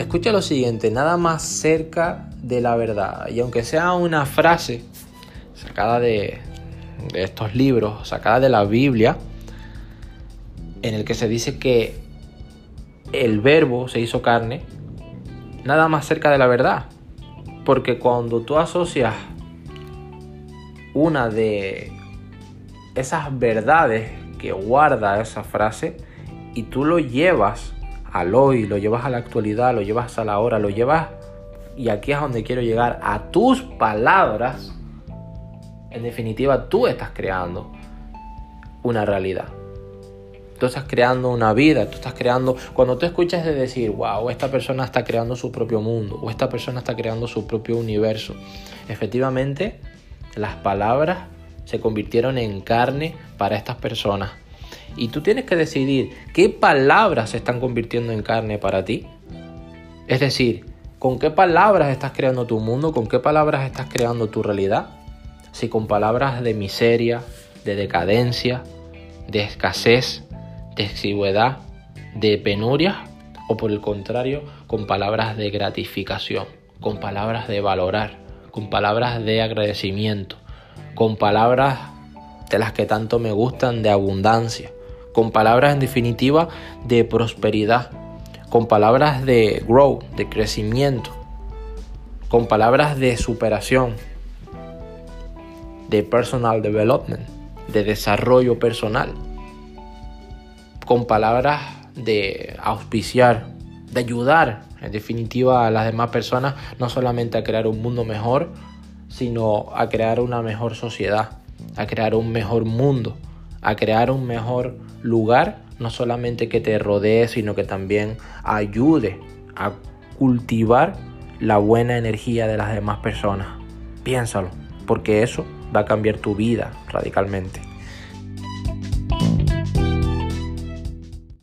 escucha lo siguiente, nada más cerca de la verdad. Y aunque sea una frase sacada de, estos libros, sacada de la Biblia, en el que se dice que el verbo se hizo carne, nada más cerca de la verdad. Porque cuando tú asocias una de esas verdades que guarda esa frase y tú lo llevas al hoy, lo llevas a la actualidad, lo llevas a la hora, lo llevas, y aquí es donde quiero llegar, a tus palabras, en definitiva tú estás creando una realidad. Tú estás creando una vida, tú estás creando, cuando tú escuchas de decir, wow, esta persona está creando su propio mundo, o esta persona está creando su propio universo, efectivamente las palabras se convirtieron en carne para estas personas. Y tú tienes que decidir qué palabras se están convirtiendo en carne para ti. Es decir, con qué palabras estás creando tu mundo, con qué palabras estás creando tu realidad. Si con palabras de miseria, de decadencia, de escasez, de exigüedad, de penuria, o por el contrario, con palabras de gratificación, con palabras de valorar, con palabras de agradecimiento, con palabras de las que tanto me gustan de abundancia, con palabras en definitiva de prosperidad, con palabras de grow, de crecimiento, con palabras de superación, de personal development, de desarrollo personal, con palabras de auspiciar, de ayudar en definitiva a las demás personas, no solamente a crear un mundo mejor, sino a crear una mejor sociedad, a crear un mejor mundo, a crear un mejor lugar, no solamente que te rodee, sino que también ayude a cultivar la buena energía de las demás personas. Piénsalo, porque eso va a cambiar tu vida radicalmente.